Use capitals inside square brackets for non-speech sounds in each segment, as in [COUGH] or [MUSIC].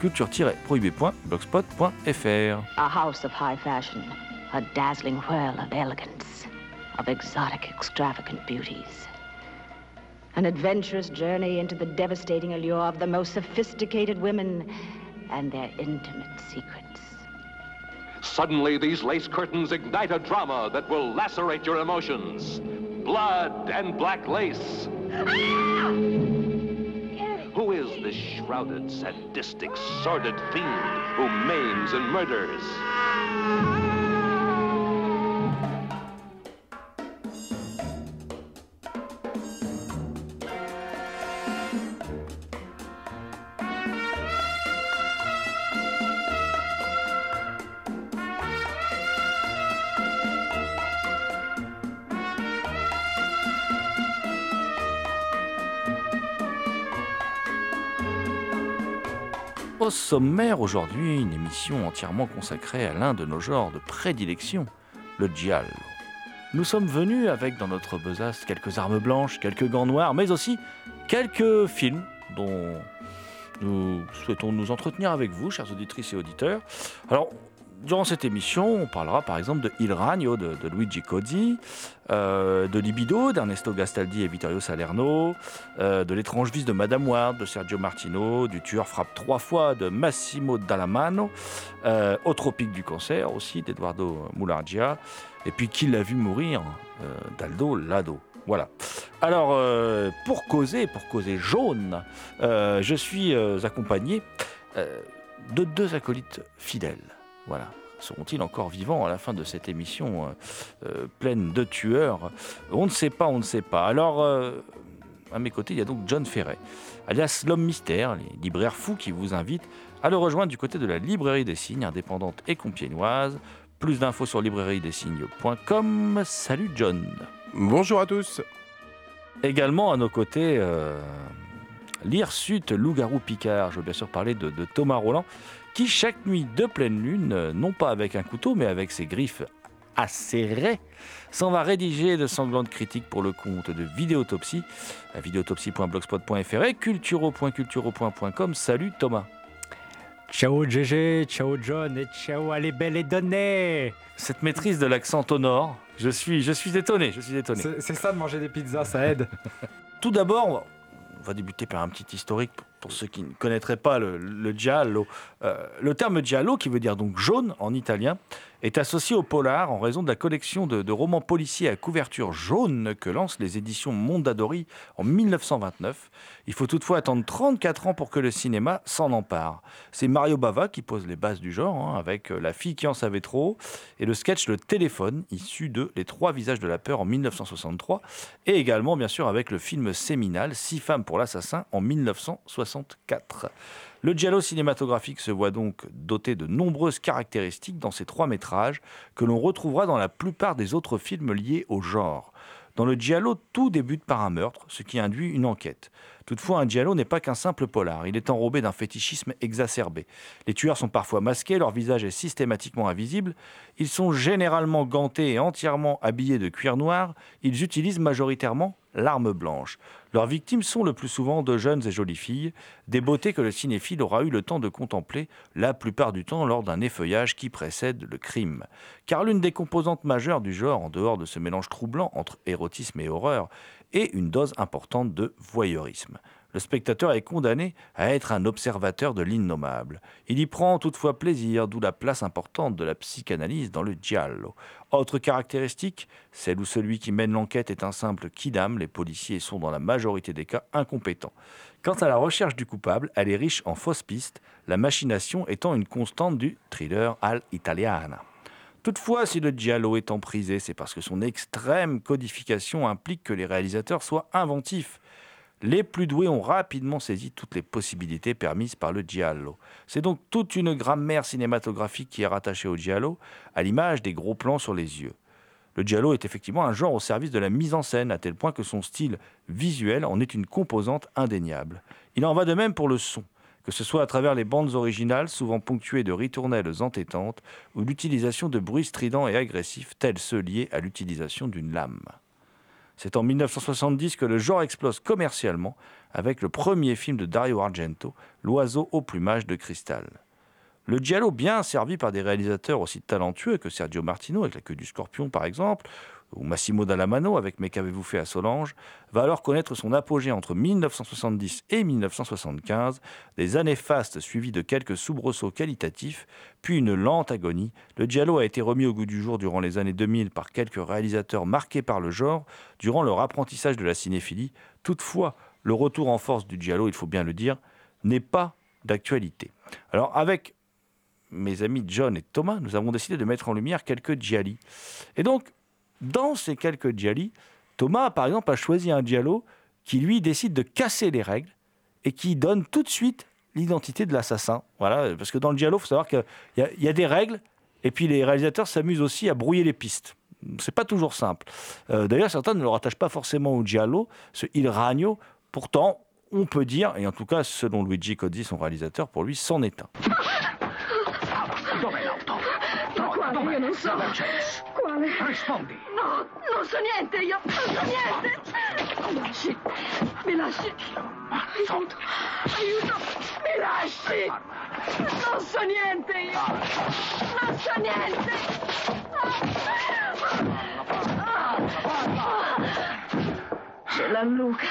culture-prohibée.blogspot.fr. A house of high fashion, a dazzling whirl of elegance, of exotic, extravagant beauties. An adventurous journey into the devastating allure of the most sophisticated women and their intimate secrets. Suddenly, these lace curtains ignite a drama that will lacerate your emotions. Blood and black lace. [LAUGHS] Who is this shrouded, sadistic, sordid fiend who maims and murders? Sommaire aujourd'hui, une émission entièrement consacrée à l'un de nos genres de prédilection, le giallo. Nous sommes venus avec dans notre besace quelques armes blanches, quelques gants noirs, mais aussi quelques films dont nous souhaitons nous entretenir avec vous, chers auditrices et auditeurs. Alors, durant cette émission, on parlera par exemple de Il Ragno de, Luigi Cozzi, euh, de Libido d'Ernesto Gastaldi et Vittorio Salerno, euh, de L'étrange vice de Madame Ward de Sergio Martino, du Tueur frappe trois fois de Massimo Dallamano, euh, Au tropique du cancer aussi d'Eduardo Moulargia, et puis Qui l'a vu mourir euh, d'Aldo Lado. Voilà. Alors, pour causer, pour causer jaune, je suis accompagné de deux acolytes fidèles. Voilà. Seront-ils encore vivants à la fin de cette émission euh, euh, pleine de tueurs? On ne sait pas, on ne sait pas. Alors, euh, à mes côtés, il y a donc John Ferret, alias l'homme mystère, les libraires fous qui vous invitent à le rejoindre du côté de la librairie des signes, indépendante et compiénoise. Plus d'infos sur librairiedessignes.com. Salut John. Bonjour à tous. Également à nos côtés, euh, l'hirsute loup-garou Picard. Je veux bien sûr parler de, de Thomas Roland, qui chaque nuit de pleine lune, non pas avec un couteau, mais avec ses griffes acérées, s'en va rédiger de sanglantes critiques pour le compte de Vidéotopsie, à vidéotopsie.blogspot.fr et culturo.culturo.com. Salut Thomas. Ciao GG, ciao John et ciao à les belles et données. Cette maîtrise de l'accent sonore, je suis, je suis étonné, je suis étonné. C'est ça de manger des pizzas, ça aide. Tout d'abord, on va débuter par un petit historique pour- ceux qui ne connaîtraient pas le, le giallo. Euh, le terme giallo, qui veut dire donc jaune en italien, est associé au polar en raison de la collection de, romans policiers à couverture jaune que lancent les éditions Mondadori en 1929. Il faut toutefois attendre 34 ans pour que le cinéma s'en empare. C'est Mario Bava qui pose les bases du genre, hein, avec euh, La fille qui en savait trop et le sketch Le téléphone, issu de Les trois visages de la peur en 1963, et également bien sûr avec le film séminal Six femmes pour l'assassin en 1964. Le giallo cinématographique se voit donc doté de nombreuses caractéristiques dans ces trois métrages que l'on retrouvera dans la plupart des autres films liés au genre. Dans le giallo, tout débute par un meurtre, ce qui induit une enquête. Toutefois, un giallo n'est pas qu'un simple polar, il est enrobé d'un fétichisme exacerbé. Les tueurs sont parfois masqués, leur visage est systématiquement invisible, ils sont généralement gantés et entièrement habillés de cuir noir, ils utilisent majoritairement l'arme blanche. Leurs victimes sont le plus souvent de jeunes et jolies filles, des beautés que le cinéphile aura eu le temps de contempler la plupart du temps lors d'un effeuillage qui précède le crime. Car l'une des composantes majeures du genre, en dehors de ce mélange troublant entre érotisme et horreur, est une dose importante de voyeurisme. Le spectateur est condamné à être un observateur de l'innommable. Il y prend toutefois plaisir, d'où la place importante de la psychanalyse dans le giallo. Autre caractéristique, celle où celui qui mène l'enquête est un simple kidam, les policiers sont dans la majorité des cas incompétents. Quant à la recherche du coupable, elle est riche en fausses pistes, la machination étant une constante du thriller al italiana. Toutefois, si le giallo est emprisé, c'est parce que son extrême codification implique que les réalisateurs soient inventifs. Les plus doués ont rapidement saisi toutes les possibilités permises par le giallo. C'est donc toute une grammaire cinématographique qui est rattachée au giallo, à l'image des gros plans sur les yeux. Le giallo est effectivement un genre au service de la mise en scène, à tel point que son style visuel en est une composante indéniable. Il en va de même pour le son, que ce soit à travers les bandes originales, souvent ponctuées de ritournelles entêtantes, ou l'utilisation de bruits stridents et agressifs, tels ceux liés à l'utilisation d'une lame. C'est en 1970 que le genre explose commercialement avec le premier film de Dario Argento, L'oiseau au plumage de cristal. Le giallo, bien servi par des réalisateurs aussi talentueux que Sergio Martino avec La queue du scorpion par exemple, ou Massimo Dallamano avec Mais qu'avez-vous fait à Solange, va alors connaître son apogée entre 1970 et 1975, des années fastes suivies de quelques soubresauts qualitatifs, puis une lente agonie. Le giallo a été remis au goût du jour durant les années 2000 par quelques réalisateurs marqués par le genre, durant leur apprentissage de la cinéphilie. Toutefois, le retour en force du giallo, il faut bien le dire, n'est pas d'actualité. Alors avec mes amis John et Thomas, nous avons décidé de mettre en lumière quelques gialli. Et donc, dans ces quelques dialis, Thomas, par exemple, a choisi un diallo qui, lui, décide de casser les règles et qui donne tout de suite l'identité de l'assassin. Voilà, parce que dans le diallo, il faut savoir qu'il y, a des règles et puis les réalisateurs s'amusent aussi à brouiller les pistes. C'est pas toujours simple. Euh, D'ailleurs, certains ne le rattachent pas forcément au giallo, ce Il Ragno. Pourtant, on peut dire, et en tout cas, selon Luigi Cozzi, son réalisateur, pour lui, c'en est un. Quale? Rispondi. No, non so niente, io non so niente. Mi lasci. Mi lasci. Aiuto. Aiuto. Mi lasci. Non so niente io. Non so niente. C'è la Luca.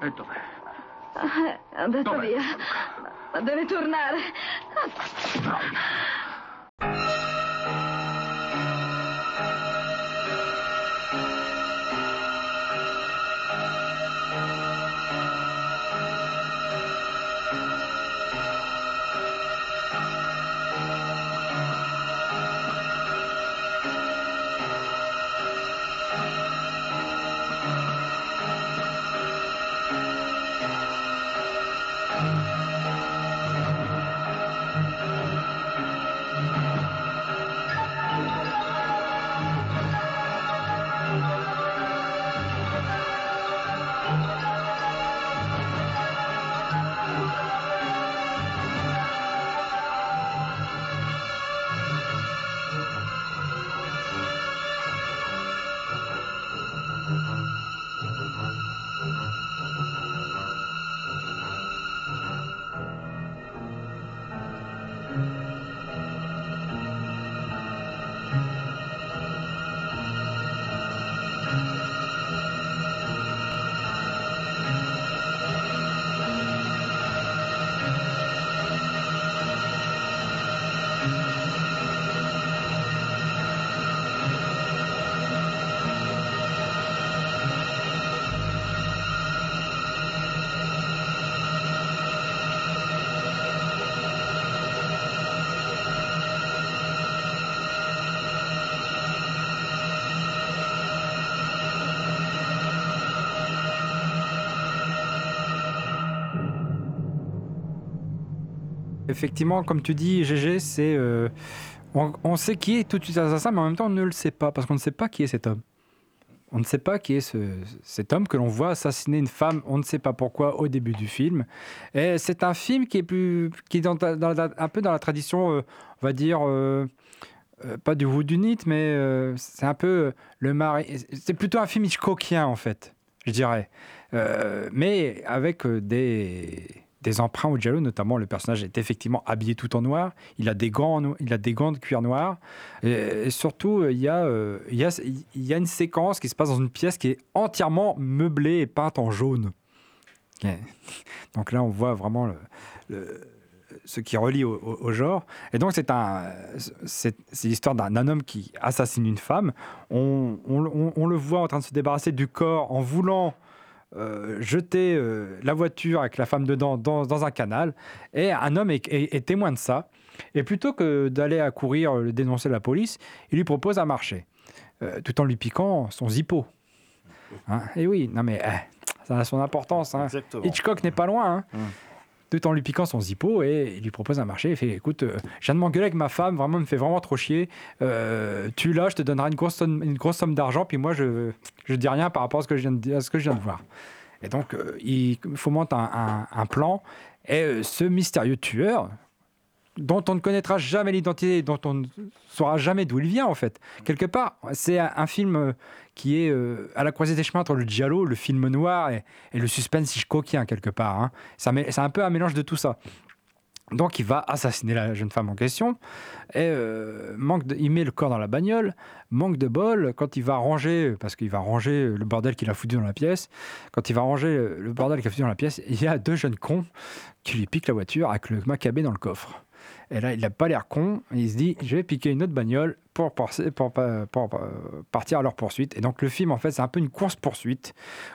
E dov'è? È andato Dov'è? via. Deve tornare. Effectivement, comme tu dis, GG, c'est. euh, on, sait qui est tout de suite l'assassin, mais en même temps, on ne le sait pas, parce qu'on ne sait pas qui est cet homme. On ne sait pas qui est ce, cet homme que l'on voit assassiner une femme, on ne sait pas pourquoi, au début du film. Et c'est un film qui est, plus, qui est un peu dans la tradition, euh, on va dire, euh, pas du Woodunit, mais c'est un peu le mari. C'est plutôt un film Hitchcockien, en fait, je dirais. mais avec des des emprunts au Giallo, notamment le personnage est effectivement habillé tout en noir, il a des gants, il a des gants de cuir noir, et, surtout il y, a, euh, il, y a, une séquence qui se passe dans une pièce qui est entièrement meublée et peinte en jaune. Donc là on voit vraiment ce qui relie au, genre. Et donc c'est l'histoire d'un, homme qui assassine une femme. On, le voit en train de se débarrasser du corps en voulant euh, jeter euh, la voiture avec la femme dedans dans, un canal. Et un homme est, témoin de ça. Et plutôt que d'aller à courir le dénoncer la police, il lui propose un marché, euh, tout en lui piquant son zippo. Hein? Et oui, non mais eh, ça a son importance. Hein. Hitchcock n'est pas loin. Hein. Hum tout en lui piquant son zippo et il lui propose un marché. Il fait écoute, euh, je viens de m'engueuler avec ma femme, vraiment, me fait vraiment trop chier. Euh, tu là, je te donnerai une grosse somme, d'argent, puis moi, je ne dis rien par rapport à ce que je viens de, que je viens de voir. Et donc, euh, il fomente un, plan. Et ce mystérieux tueur, dont on ne connaîtra jamais l'identité, dont on ne saura jamais d'où il vient en fait. Quelque part, c'est un film qui est euh, à la croisée des chemins entre le giallo, le film noir et, le suspense Hitchcockien quelque part. Hein. C'est un peu un mélange de tout ça. Donc il va assassiner la jeune femme en question et euh, manque il met le corps dans la bagnole. Manque de bol quand il va ranger, parce qu'il va ranger le bordel qu'il a foutu dans la pièce. Quand il va ranger le bordel qu'il a foutu dans la pièce, il y a deux jeunes cons qui lui piquent la voiture avec le macabé dans le coffre. Et là, il n'a pas l'air con. Il se dit, je vais piquer une autre bagnole pour, pour, partir à leur poursuite. Et donc, le film, en fait, c'est un peu une course-poursuite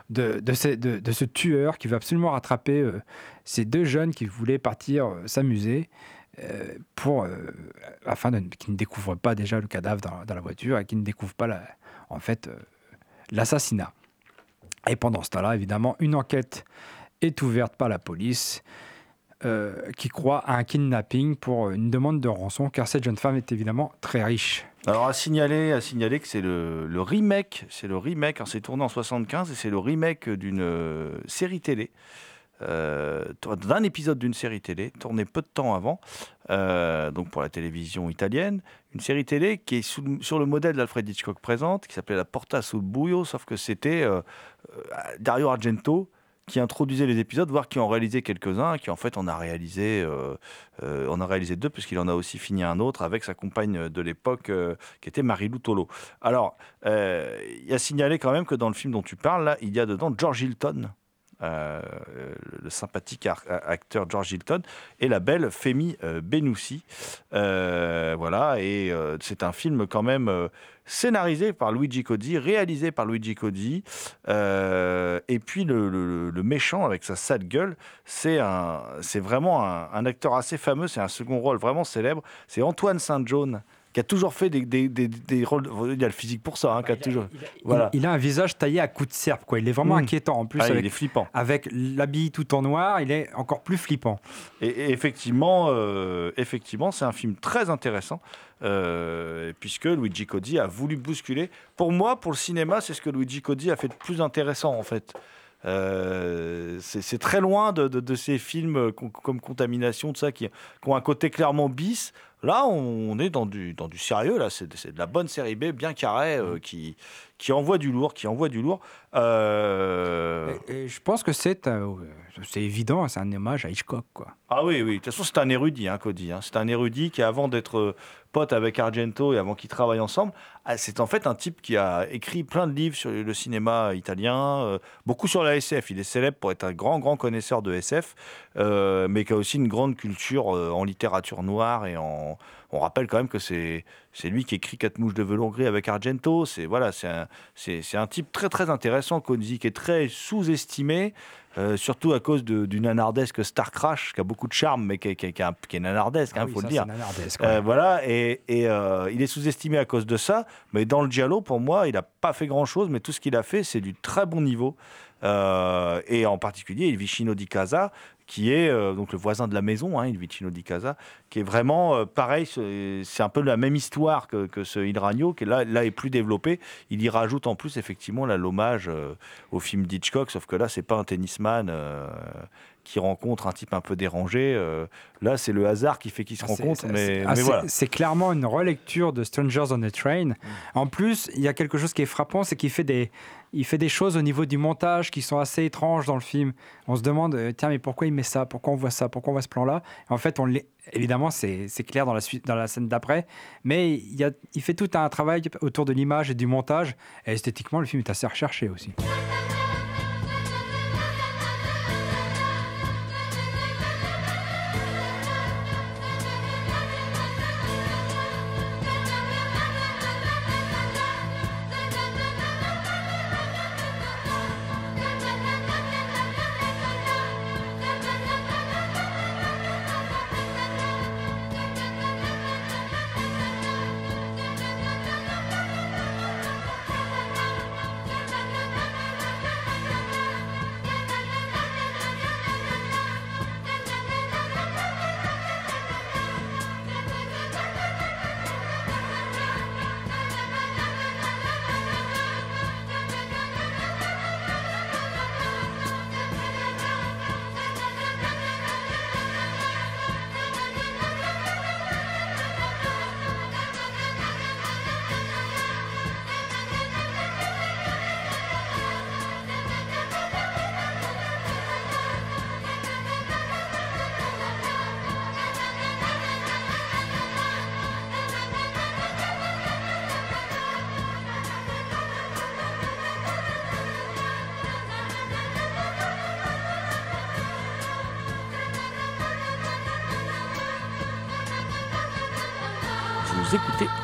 de, ce, tueur qui veut absolument rattraper euh, ces deux jeunes qui voulaient partir euh, s'amuser. Euh, afin qu'ils ne découvrent pas déjà le cadavre dans, la voiture et qu'ils ne découvrent pas en fait l'assassinat. Et pendant ce temps-là, évidemment, une enquête est ouverte par la police euh, qui croit à un kidnapping pour une demande de rançon, car cette jeune femme est évidemment très riche. Alors à signaler, à signaler que c'est le, remake, c'est le remake, c'est tourné en 75 et c'est le remake d'une euh, série télé. Euh, d'un épisode d'une série télé tourné peu de temps avant, donc pour la télévision italienne, une série télé qui est sur le modèle d'Alfred Hitchcock présente, qui s'appelait La Porta sul Buio, sauf que c'était Dario Argento qui introduisait les épisodes, voire qui en réalisait quelques-uns, qui en fait en a réalisé, euh, euh, a réalisé deux, puisqu'il en a aussi fini un autre avec sa compagne de l'époque, euh, qui était Marie-Lou Tolo. Alors, il a signalé quand même que dans le film dont tu parles, là, il y a dedans George Hilton. Le sympathique acteur George Hilton et la belle Femi Benoussi. voilà, et c'est un film quand même scénarisé par Luigi Codi, réalisé par Luigi Codi. Euh, et puis le, méchant avec sa sale gueule, c'est vraiment un, acteur assez fameux, c'est un second rôle vraiment célèbre. C'est Antoine Saint-John qui a toujours fait des, des, rôles. Il a le physique pour ça, hein, qui a il toujours. voilà. il, a un visage taillé à coups de serpe, quoi. Il est vraiment mmh. inquiétant. En plus, ah, il est flippant. Avec l'habit tout en noir, il est encore plus flippant. Et, effectivement, euh, effectivement, c'est un film très intéressant. Euh, puisque Luigi Codi a voulu bousculer. Pour moi, pour le cinéma, c'est ce que Luigi Codi a fait de plus intéressant en fait. Euh, c'est très loin de, de, ces films comme Contamination, tout ça, qui, qui, ont un côté clairement bis. Là, on est dans du, dans du sérieux. Là, c'est de la bonne série B, bien carrée, euh, mmh. qui, qui envoie du lourd, qui envoie du lourd. Euh, je pense que c'est c'est évident, c'est un hommage à Hitchcock, quoi. Ah oui, oui. De toute façon, c'est un érudit, hein, Cody. Hein. C'est un érudit qui, avant d'être pote avec Argento et avant qu'ils travaillent ensemble, ah, c'est en fait un type qui a écrit plein de livres sur le cinéma italien, euh, beaucoup sur la SF. Il est célèbre pour être un grand, grand connaisseur de SF, euh, mais qui a aussi une grande culture euh, en littérature noire et en. On rappelle quand même que c'est lui qui écrit Quatre mouches de velours gris avec Argento. C'est voilà, c'est un, un type très très intéressant, Cody, qui est très sous-estimé. Euh, surtout à cause d'une nanardesque Star Crash qui a beaucoup de charme, mais qui, qui, qui, qui est nanardesque, il hein, ah faut le dire. Euh, voilà, et, et euh, il est sous-estimé à cause de ça, mais dans le Giallo, pour moi, il n'a pas fait grand-chose, mais tout ce qu'il a fait, c'est du très bon niveau. et en particulier, il Vicino di Casa, qui est euh, donc le voisin de la maison, hein, il vicino di casa, qui est vraiment euh, pareil. C'est un peu la même histoire que, ce Il Ragno, qui là, là est plus développé. Il y rajoute en plus effectivement l'hommage euh, au film d'Hitchcock, sauf que là, c'est pas un tennisman. Qui rencontre un type un peu dérangé. euh, là, c'est le hasard qui fait qu'ils se Ah, rencontrent. Mais, ah, mais voilà. C'est clairement une relecture de Strangers on a Train. En plus, il y a quelque chose qui est frappant, c'est qu'il fait des, il fait des choses au niveau du montage qui sont assez étranges dans le film. On se demande, euh, tiens, mais pourquoi il met ça? Pourquoi on voit ça? Pourquoi on voit ce plan-là? En fait, on évidemment, c'est c'est clair dans la, suite, dans la scène d'après, mais il, y a, il fait tout un travail autour de l'image et du montage. Et esthétiquement, le film est assez recherché aussi.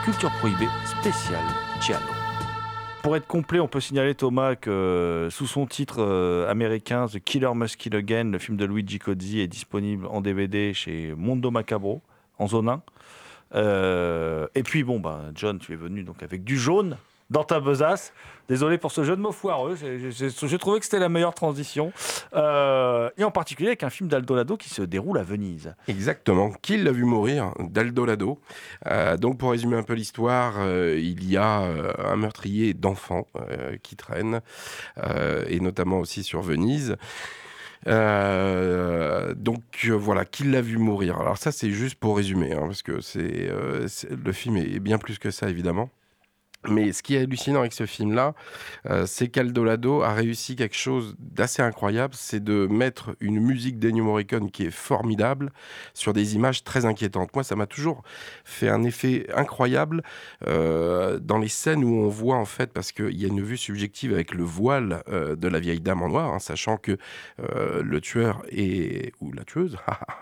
Culture Prohibée spéciale Giallo. Pour être complet, on peut signaler Thomas que euh, sous son titre euh, américain The Killer Must Kill Again, le film de Luigi Cozzi est disponible en DVD chez Mondo Macabro en zone 1. Euh, et puis bon, bah, John, tu es venu donc avec du jaune dans ta besace. Désolé pour ce jeu de mots foireux. J'ai- trouvé que c'était la meilleure transition. Euh, et en particulier avec un film d'Aldolado qui se déroule à Venise. Exactement. Qui l'a vu mourir D'Aldo Lado. Euh, donc, pour résumer un peu l'histoire, euh, il y a euh, un meurtrier d'enfants qui traîne, et notamment aussi sur Venise. Donc voilà, qui l'a vu mourir? Alors ça, c'est juste pour résumer, hein, parce que c'est- le film est bien plus que ça, évidemment. Mais ce qui est hallucinant avec ce film-là, euh, c'est qu'Aldolado a réussi quelque chose d'assez incroyable, c'est de mettre une musique d'Ennio Morricone qui est formidable sur des images très inquiétantes. Moi, ça m'a toujours fait un effet incroyable euh, dans les scènes où on voit en fait, parce qu'il y a une vue subjective avec le voile euh, de la vieille dame en noir, hein, sachant que le tueur est ou la tueuse,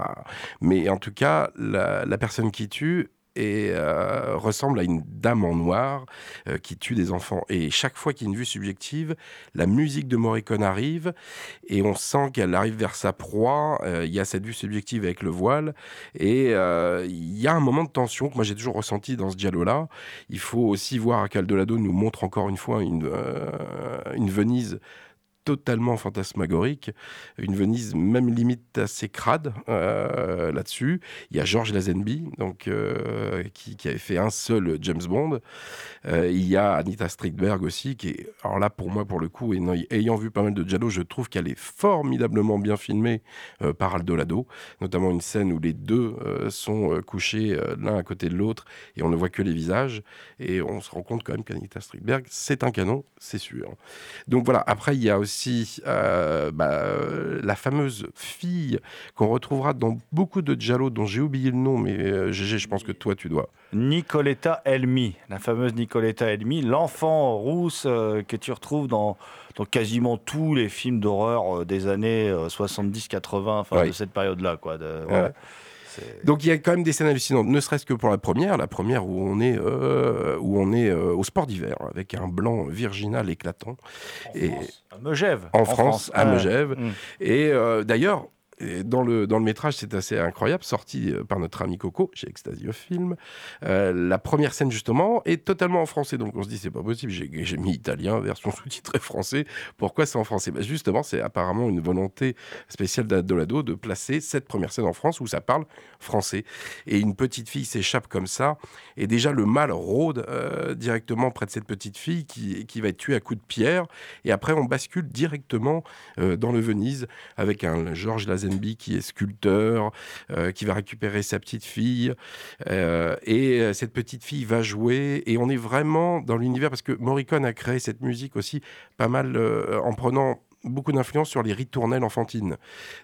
[LAUGHS] mais en tout cas la personne qui tue et euh, ressemble à une dame en noir euh, qui tue des enfants. Et chaque fois qu'il y a une vue subjective, la musique de Morricone arrive et on sent qu'elle arrive vers sa proie. Euh, Il y a cette vue subjective avec le voile et il y a un moment de tension que moi j'ai toujours ressenti dans ce dialogue-là. Il faut aussi voir qu'Aldolado nous montre encore une fois une Venise totalement fantasmagorique, une Venise même limite assez crade euh, là-dessus. Il y a Georges Lazenby, donc euh, qui, avait fait un seul James Bond. Euh, il y a Anita Strindberg aussi, qui est, alors là pour moi pour le coup, ayant vu pas mal de Giallo, je trouve qu'elle est formidablement bien filmée par Aldolado, notamment une scène où les deux sont couchés l'un à côté de l'autre et on ne voit que les visages et on se rend compte quand même qu'Anita Strindberg c'est un canon, c'est sûr. Donc voilà, après il y a aussi euh, bah, euh, la fameuse fille qu'on retrouvera dans beaucoup de Giallo dont j'ai oublié le nom, mais euh, GG, je pense que toi tu dois. Nicoletta Elmi, la fameuse Nicoletta Elmi, l'enfant rousse euh, que tu retrouves dans, dans quasiment tous les films d'horreur des années 70-80, enfin Ouais. de cette période-là. Quoi, de- Ouais. ouais. Donc il y a quand même des scènes hallucinantes, ne serait-ce que pour la première, la première où on est, euh, où on est euh, au sport d'hiver avec un blanc virginal éclatant. En Et- France, à Megève. En France, à. Megève. Mm. Et euh, dans le, dans le métrage, c'est assez incroyable, sorti euh, par notre ami Coco chez Ecstasy of Film. Euh, la première scène, justement, est totalement en français. Donc on se dit, c'est pas possible, j'ai mis italien, version sous-titrée français. Pourquoi c'est en français? Bah, Justement, c'est apparemment une volonté spéciale d'Adolado de placer cette première scène en France où ça parle français. Et une petite fille s'échappe comme ça. Et déjà, le mal rôde euh, directement près de cette petite fille qui, qui va être tuée à coups de pierre. Et après, on bascule directement dans le Venise avec un Georges Qui est sculpteur, euh, qui va récupérer sa petite fille. Euh, et euh, cette petite fille va jouer. Et on est vraiment dans l'univers, parce que Morricone a créé cette musique aussi pas mal en prenant beaucoup d'influence sur les ritournelles enfantines.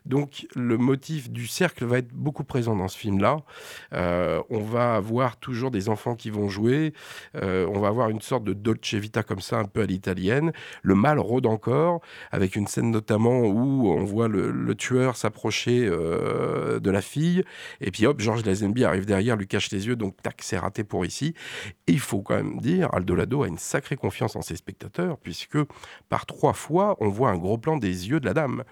Donc le motif du cercle va être beaucoup présent dans ce film-là. Euh, on va avoir toujours des enfants qui vont jouer. Euh, on va avoir une sorte de dolce vita comme ça, un peu à l'italienne. Le mal rôde encore, avec une scène notamment où on voit le, tueur s'approcher euh, de la fille. Et puis hop, Georges Lazenby arrive derrière, lui cache les yeux. Donc tac, c'est raté pour ici. Il faut quand même dire, Aldo Lado a une sacrée confiance en ses spectateurs, puisque par trois fois, on voit un gros plan des yeux de la dame.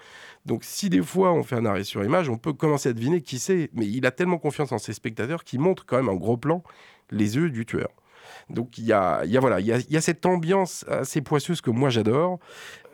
Donc si des fois on fait un arrêt sur image, on peut commencer à deviner qui c'est, mais il a tellement confiance en ses spectateurs qu'il montre quand même en gros plan les yeux du tueur. Donc il y a, y a, voilà, il y a, y a, cette ambiance assez poisseuse que moi j'adore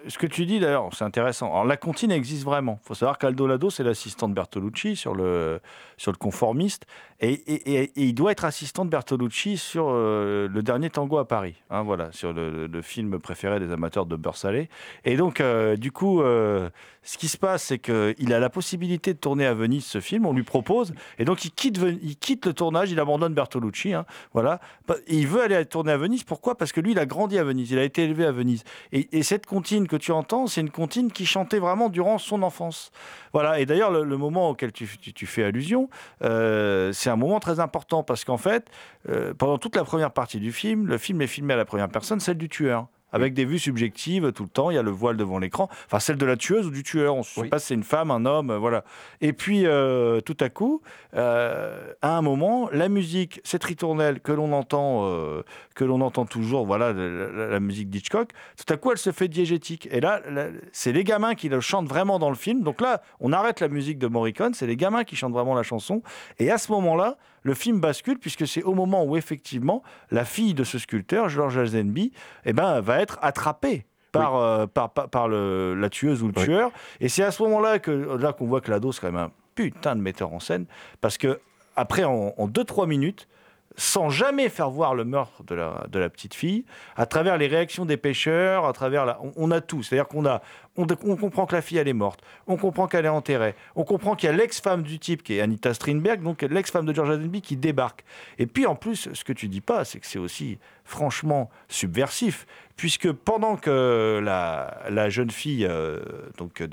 ce que tu dis d'ailleurs, c'est intéressant. La comptine existe vraiment. Il faut savoir qu'Aldo Lado, c'est l'assistant de Bertolucci sur le, sur le conformiste. Et, il doit être assistant de Bertolucci sur euh, le dernier tango à Paris. Hein, voilà, sur le, film préféré des amateurs de beurre salé. Et donc, euh, du coup, euh, ce qui se passe, c'est qu'il a la possibilité de tourner à Venise ce film. On lui propose. Et donc, il quitte, il quitte le tournage, il abandonne Bertolucci. Hein, voilà. il veut aller tourner à Venise. Pourquoi? Parce que lui, il a grandi à Venise. Il a été élevé à Venise. Et, cette comptine que tu entends, c'est une comptine qui chantait vraiment durant son enfance. Voilà. Et d'ailleurs, le, moment auquel tu, fais allusion, euh, c'est un moment très important parce qu'en fait, euh, pendant toute la première partie du film, le film est filmé à la première personne, celle du tueur avec des vues subjectives tout le temps. Il y a le voile devant l'écran, enfin celle de la tueuse ou du tueur. On ne sait pas si c'est une femme, un homme, voilà. Et puis euh, tout à coup, euh, à un moment, la musique, cette ritournelle que l'on entend, euh, que l'on entend toujours, voilà, la, musique d'Hitchcock. Tout à coup, elle se fait diégétique. Et là, c'est les gamins qui le chantent vraiment dans le film. Donc là, on arrête la musique de Morricone, c'est les gamins qui chantent vraiment la chanson. Et à ce moment-là, le film bascule puisque c'est au moment où effectivement la fille de ce sculpteur, George Lazenby, eh ben, va être attrapée par, euh, par, par, le, la tueuse ou le tueur. Et c'est à ce moment-là que là qu'on voit que Lado c'est quand même un putain de metteur en scène parce que après en 2-3 minutes sans jamais faire voir le meurtre de la, petite fille, à travers les réactions des pêcheurs, à travers on, a tout. C'est-à-dire qu'on a, on, comprend que la fille elle est morte, on comprend qu'elle est enterrée, on comprend qu'il y a l'ex-femme du type qui est Anita Strindberg, donc l'ex-femme de George Lazenby qui débarque. Et puis en plus, ce que tu dis pas, c'est que c'est aussi franchement subversif, puisque pendant que la, jeune fille, euh, donc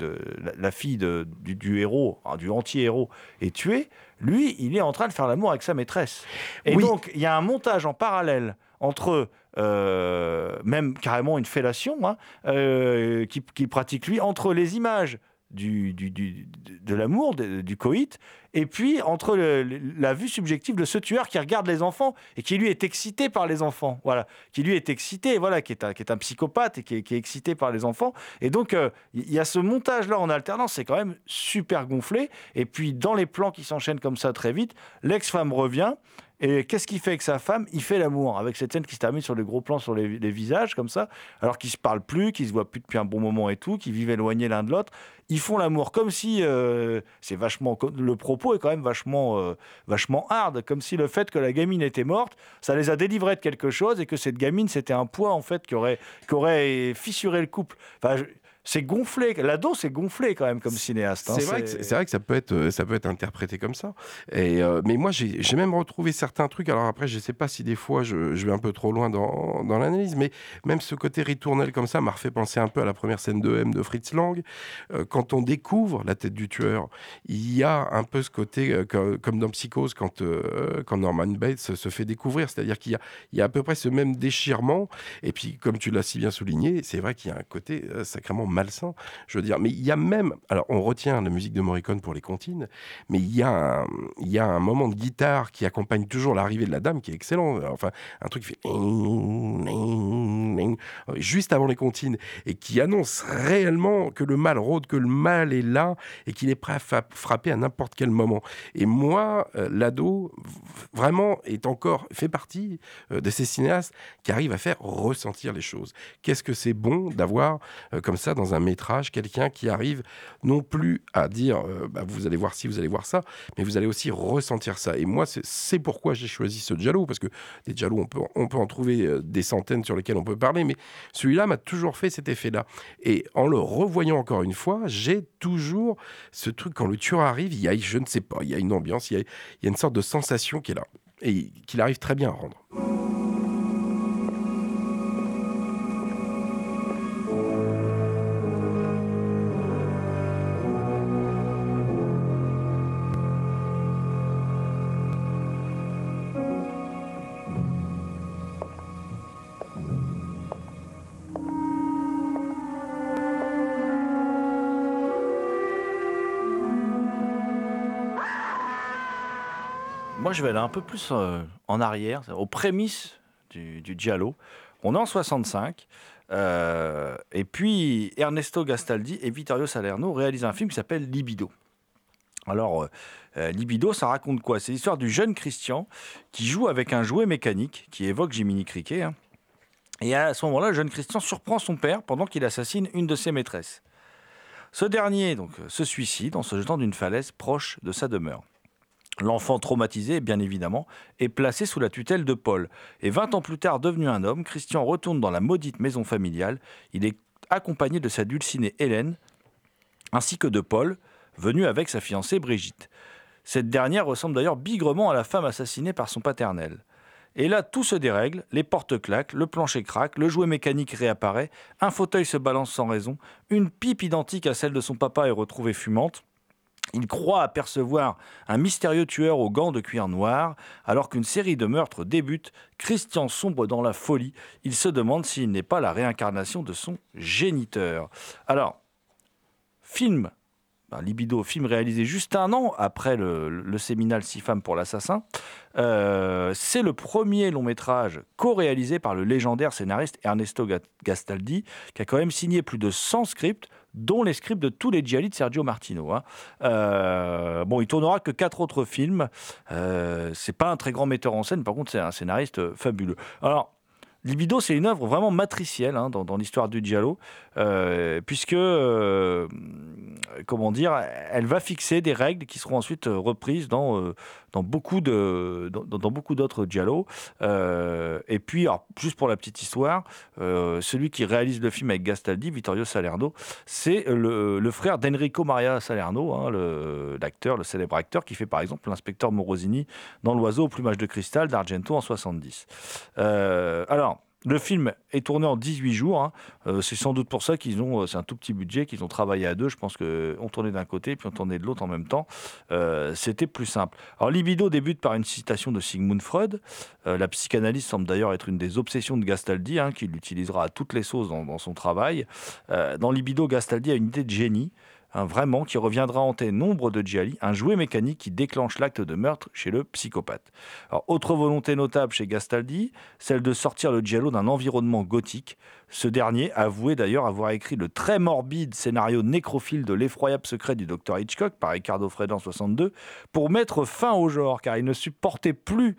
la, fille de, du, du, héros, hein, du anti-héros, est tuée, lui, il est en train de faire l'amour avec sa maîtresse. Et donc, il y a un montage en parallèle entre euh, même carrément une fellation hein, euh, qui, pratique lui entre les images du, de l'amour, du coït, et puis entre la vue subjective de ce tueur qui regarde les enfants et qui lui est excité par les enfants, voilà, qui lui est excité, voilà, qui est un, psychopathe et qui est, excité par les enfants. Et donc euh, il y a ce montage-là en alternance, c'est quand même super gonflé. Et puis dans les plans qui s'enchaînent comme ça très vite, l'ex-femme revient et qu'est-ce qu'il fait avec sa femme? Il fait l'amour, avec cette scène qui se termine sur les gros plans sur les, visages, comme ça, alors qu'ils se parlent plus, qu'ils se voient plus depuis un bon moment et tout, qu'ils vivent éloignés l'un de l'autre. Ils font l'amour comme si euh, c'est vachement. Le propos est quand même vachement, euh, vachement hard, comme si le fait que la gamine était morte, ça les a délivrés de quelque chose et que cette gamine, c'était un poids, en fait, qui aurait, qui aurait fissuré le couple. C'est gonflé. L'ado, c'est gonflé quand même comme cinéaste. Hein, c'est vrai, vrai, que ça peut être, ça peut être interprété comme ça. Et euh, mais moi, j'ai même retrouvé certains trucs. Alors après, je sais pas si des fois je, vais un peu trop loin dans, dans l'analyse, mais même ce côté ritournel comme ça m'a refait penser un peu à la première scène de M de Fritz Lang. Euh, quand on découvre la tête du tueur, il y a un peu ce côté euh, comme dans Psychose quand, quand Norman Bates se fait découvrir. C'est-à-dire qu'il y a, il y a à peu près ce même déchirement. Et puis, comme tu l'as si bien souligné, c'est vrai qu'il y a un côté sacrément malsain. Je veux dire, mais il y a même, alors on retient la musique de Morricone pour les comptines, mais il y a un, y a un moment de guitare qui accompagne toujours l'arrivée de la dame qui est excellent. Enfin, un truc qui fait juste avant les comptines et qui annonce réellement que le mal rôde, que le mal est là et qu'il est prêt à frapper à n'importe quel moment. Et moi, euh, l'ado, vraiment, est encore fait partie euh, de ces cinéastes qui arrivent à faire ressentir les choses. Qu'est-ce que c'est bon d'avoir euh, comme ça dans un métrage quelqu'un qui arrive non plus à dire bah, vous allez voir ci, vous allez voir ça, mais vous allez aussi ressentir ça. Et moi, c'est pourquoi j'ai choisi ce Diallo, parce que des Diallo, on peut, on peut en trouver des centaines sur lesquels on peut parler, mais celui-là m'a toujours fait cet effet-là. Et en le revoyant encore une fois, j'ai toujours ce truc, quand le tueur arrive, il y a, je ne sais pas, il y a une ambiance, il y a, une sorte de sensation qui est là, et qu'il arrive très bien à rendre. Je vais un peu plus euh, en arrière, aux prémices du, du. On est en 65. Euh, et puis Ernesto Gastaldi et Vittorio Salerno réalisent un film qui s'appelle Libido. Alors, euh, Libido, ça raconte quoi? C'est l'histoire du jeune Christian qui joue avec un jouet mécanique qui évoque Jiminy Cricket. Hein. Et à ce moment-là, le jeune Christian surprend son père pendant qu'il assassine une de ses maîtresses. Ce dernier donc se suicide en se jetant d'une falaise proche de sa demeure. L'enfant traumatisé, bien évidemment, est placé sous la tutelle de Paul. Et 20 ans plus tard, devenu un homme, Christian retourne dans la maudite maison familiale. Il est accompagné de sa dulcinée Hélène, ainsi que de Paul, venu avec sa fiancée Brigitte. Cette dernière ressemble d'ailleurs bigrement à la femme assassinée par son paternel. Et là, tout se dérègle, les portes claquent, le plancher craque, le jouet mécanique réapparaît, un fauteuil se balance sans raison, une pipe identique à celle de son papa est retrouvée fumante, il croit apercevoir un mystérieux tueur aux gants de cuir noir. Alors qu'une série de meurtres débute, Christian sombre dans la folie. Il se demande s'il n'est pas la réincarnation de son géniteur. Alors, film, ben, Libido, film réalisé juste un an après le, séminal Six femmes pour l'assassin. Euh, c'est le premier long métrage co-réalisé par le légendaire scénariste Ernesto Gastaldi, qui a quand même signé plus de 100 scripts dont les scripts de tous les Gialli de Sergio Martino. Hein. Euh, bon, il tournera que quatre autres films. Euh, c'est pas un très grand metteur en scène, par contre, c'est un scénariste fabuleux. Alors, Libido, c'est une œuvre vraiment matricielle hein, dans, l'histoire du Giallo, euh, puisque, euh, comment dire, elle va fixer des règles qui seront ensuite reprises dans, euh, dans beaucoup de dans, beaucoup d'autres Giallo. et puis, juste pour la petite histoire, celui qui réalise le film avec Gastaldi, Vittorio Salerno, c'est le, frère d'Enrico Maria Salerno, hein, l'acteur, le, célèbre acteur qui fait par exemple l'inspecteur Morosini dans L'Oiseau au plumage de cristal d'Argento en 70. alors, le film est tourné en 18 jours. Hein. Euh, c'est sans doute pour ça qu'ils ont, euh, c'est un tout petit budget, qu'ils ont travaillé à deux. Je pense qu'on tournait d'un côté, puis on tournait de l'autre en même temps. Euh, c'était plus simple. Alors, Libido débute par une citation de Sigmund Freud. la psychanalyse semble d'ailleurs être une des obsessions de Gastaldi, hein, qu'il utilisera à toutes les sauces dans, dans son travail. dans Libido, Gastaldi a une idée de génie vraiment, qui reviendra hanter nombre de Gialli, un jouet mécanique qui déclenche l'acte de meurtre chez le psychopathe. autre volonté notable chez Gastaldi, celle de sortir le Giallo d'un environnement gothique. Ce dernier avouait d'ailleurs avoir écrit le très morbide scénario nécrophile de l'effroyable secret du docteur Hitchcock par Ricardo Freda en 62 pour mettre fin au genre, car il ne supportait plus,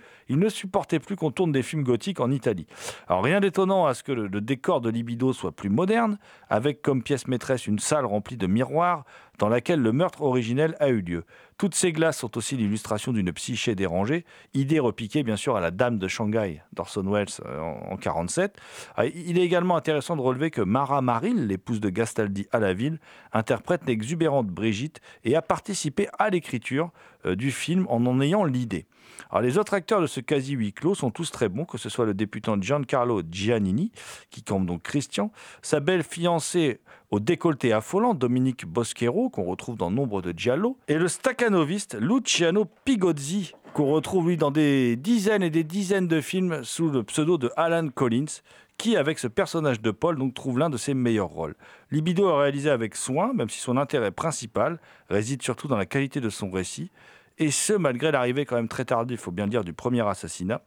qu'on tourne des films gothiques en Italie. Alors rien d'étonnant à ce que le décor de Libido soit plus moderne, avec comme pièce maîtresse une salle remplie de miroirs dans laquelle le meurtre originel a eu lieu. Toutes ces glaces sont aussi l'illustration d'une psyché dérangée, idée repiquée bien sûr à la Dame de Shanghai d'Orson Welles euh, en 1947. Ah, il est également intéressant de relever que Mara Maril, l'épouse de Gastaldi à la ville, interprète l'exubérante Brigitte et a participé à l'écriture du film en en ayant l'idée. Alors, les autres acteurs de ce quasi huis clos sont tous très bons, que ce soit le débutant Giancarlo Giannini, qui campe donc Christian, sa belle fiancée au décolleté affolant, Dominique Boschero, qu'on retrouve dans nombre de giallo, et le staccanoviste Luciano Pigozzi, qu'on retrouve lui dans des dizaines et des dizaines de films sous le pseudo de Alan Collins, qui, avec ce personnage de Paul, donc, trouve l'un de ses meilleurs rôles. Libido a réalisé avec soin, même si son intérêt principal réside surtout dans la qualité de son récit, et ce, malgré l'arrivée quand même très tardive, il faut bien dire, du premier assassinat.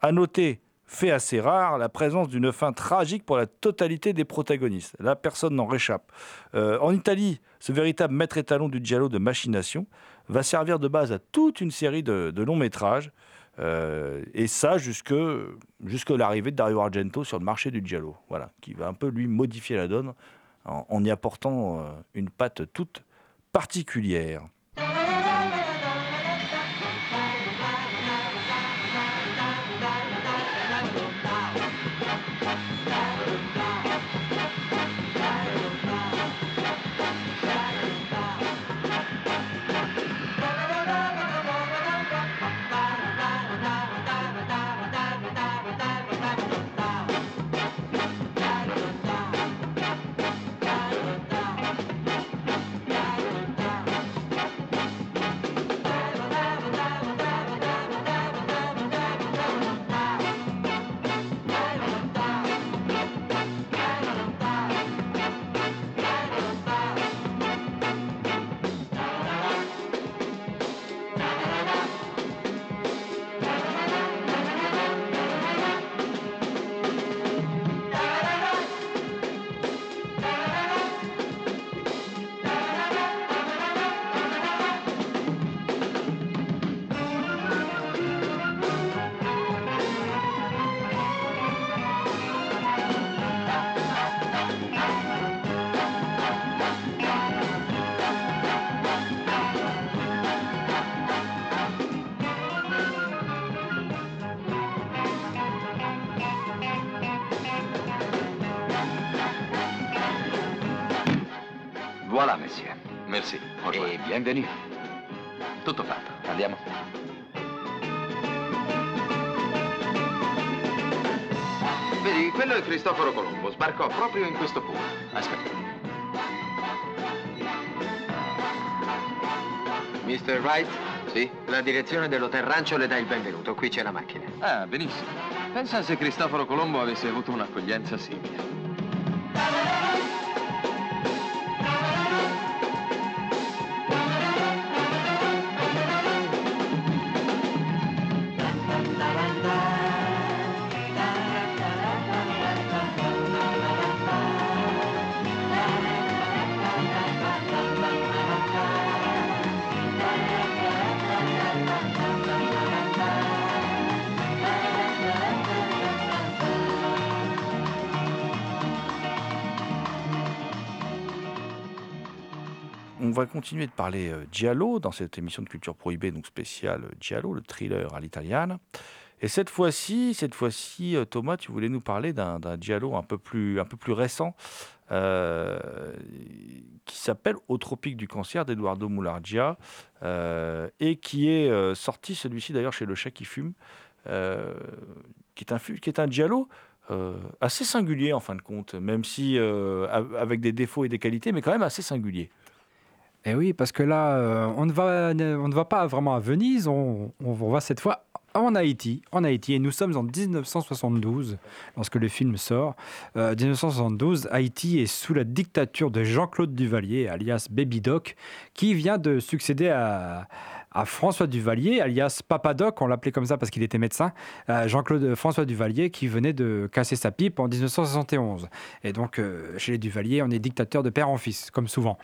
À noter fait assez rare, la présence d'une fin tragique pour la totalité des protagonistes. Là, personne n'en réchappe. Euh, en Italie, ce véritable maître étalon du giallo de machination va servir de base à toute une série de, longs métrages. Euh, et ça jusque, l'arrivée de Dario Argento sur le marché du giallo, voilà, qui va un peu lui modifier la donne en, y apportant euh, une patte toute particulière. Et bienvenue. Tutto fatto. Andiamo. Vedi, quello è Cristoforo Colombo. Sbarcò proprio in questo punto. Aspetta. Mr. Wright? Sì? La direzione dell'Hotel Rancho le dà il benvenuto. Qui c'è la macchina. Ah, benissimo. Pensa se Cristoforo Colombo avesse avuto un'accoglienza simile. Va continuer de parler euh, dans cette émission de culture prohibée, donc spéciale euh, le thriller à l'italienne. Et cette fois-ci, cette fois-ci, euh, Thomas, tu voulais nous parler d'un Giallo un peu plus, récent, qui s'appelle Au tropique du cancer d'Eduardo Moulargia, et qui est sorti, celui-ci d'ailleurs chez Le Chat qui fume, qui, est un, qui assez singulier en fin de compte, même si avec des défauts et des qualités, mais quand même assez singulier. Et eh oui, parce que là, euh, on, ne va, on ne va pas vraiment à Venise, on, on va cette fois en Haïti, en Haïti, et nous sommes en 1972 lorsque le film sort. 1972, euh, Haïti est sous la dictature de Jean-Claude Duvalier, alias Baby Doc, qui vient de succéder à, à François Duvalier, alias Papadoc, on l'appelait comme ça parce qu'il était médecin, euh, Jean-Claude euh, François Duvalier, qui venait de casser sa pipe en 1971. Et donc, euh, chez les Duvalier, on est dictateur de père en fils, comme souvent.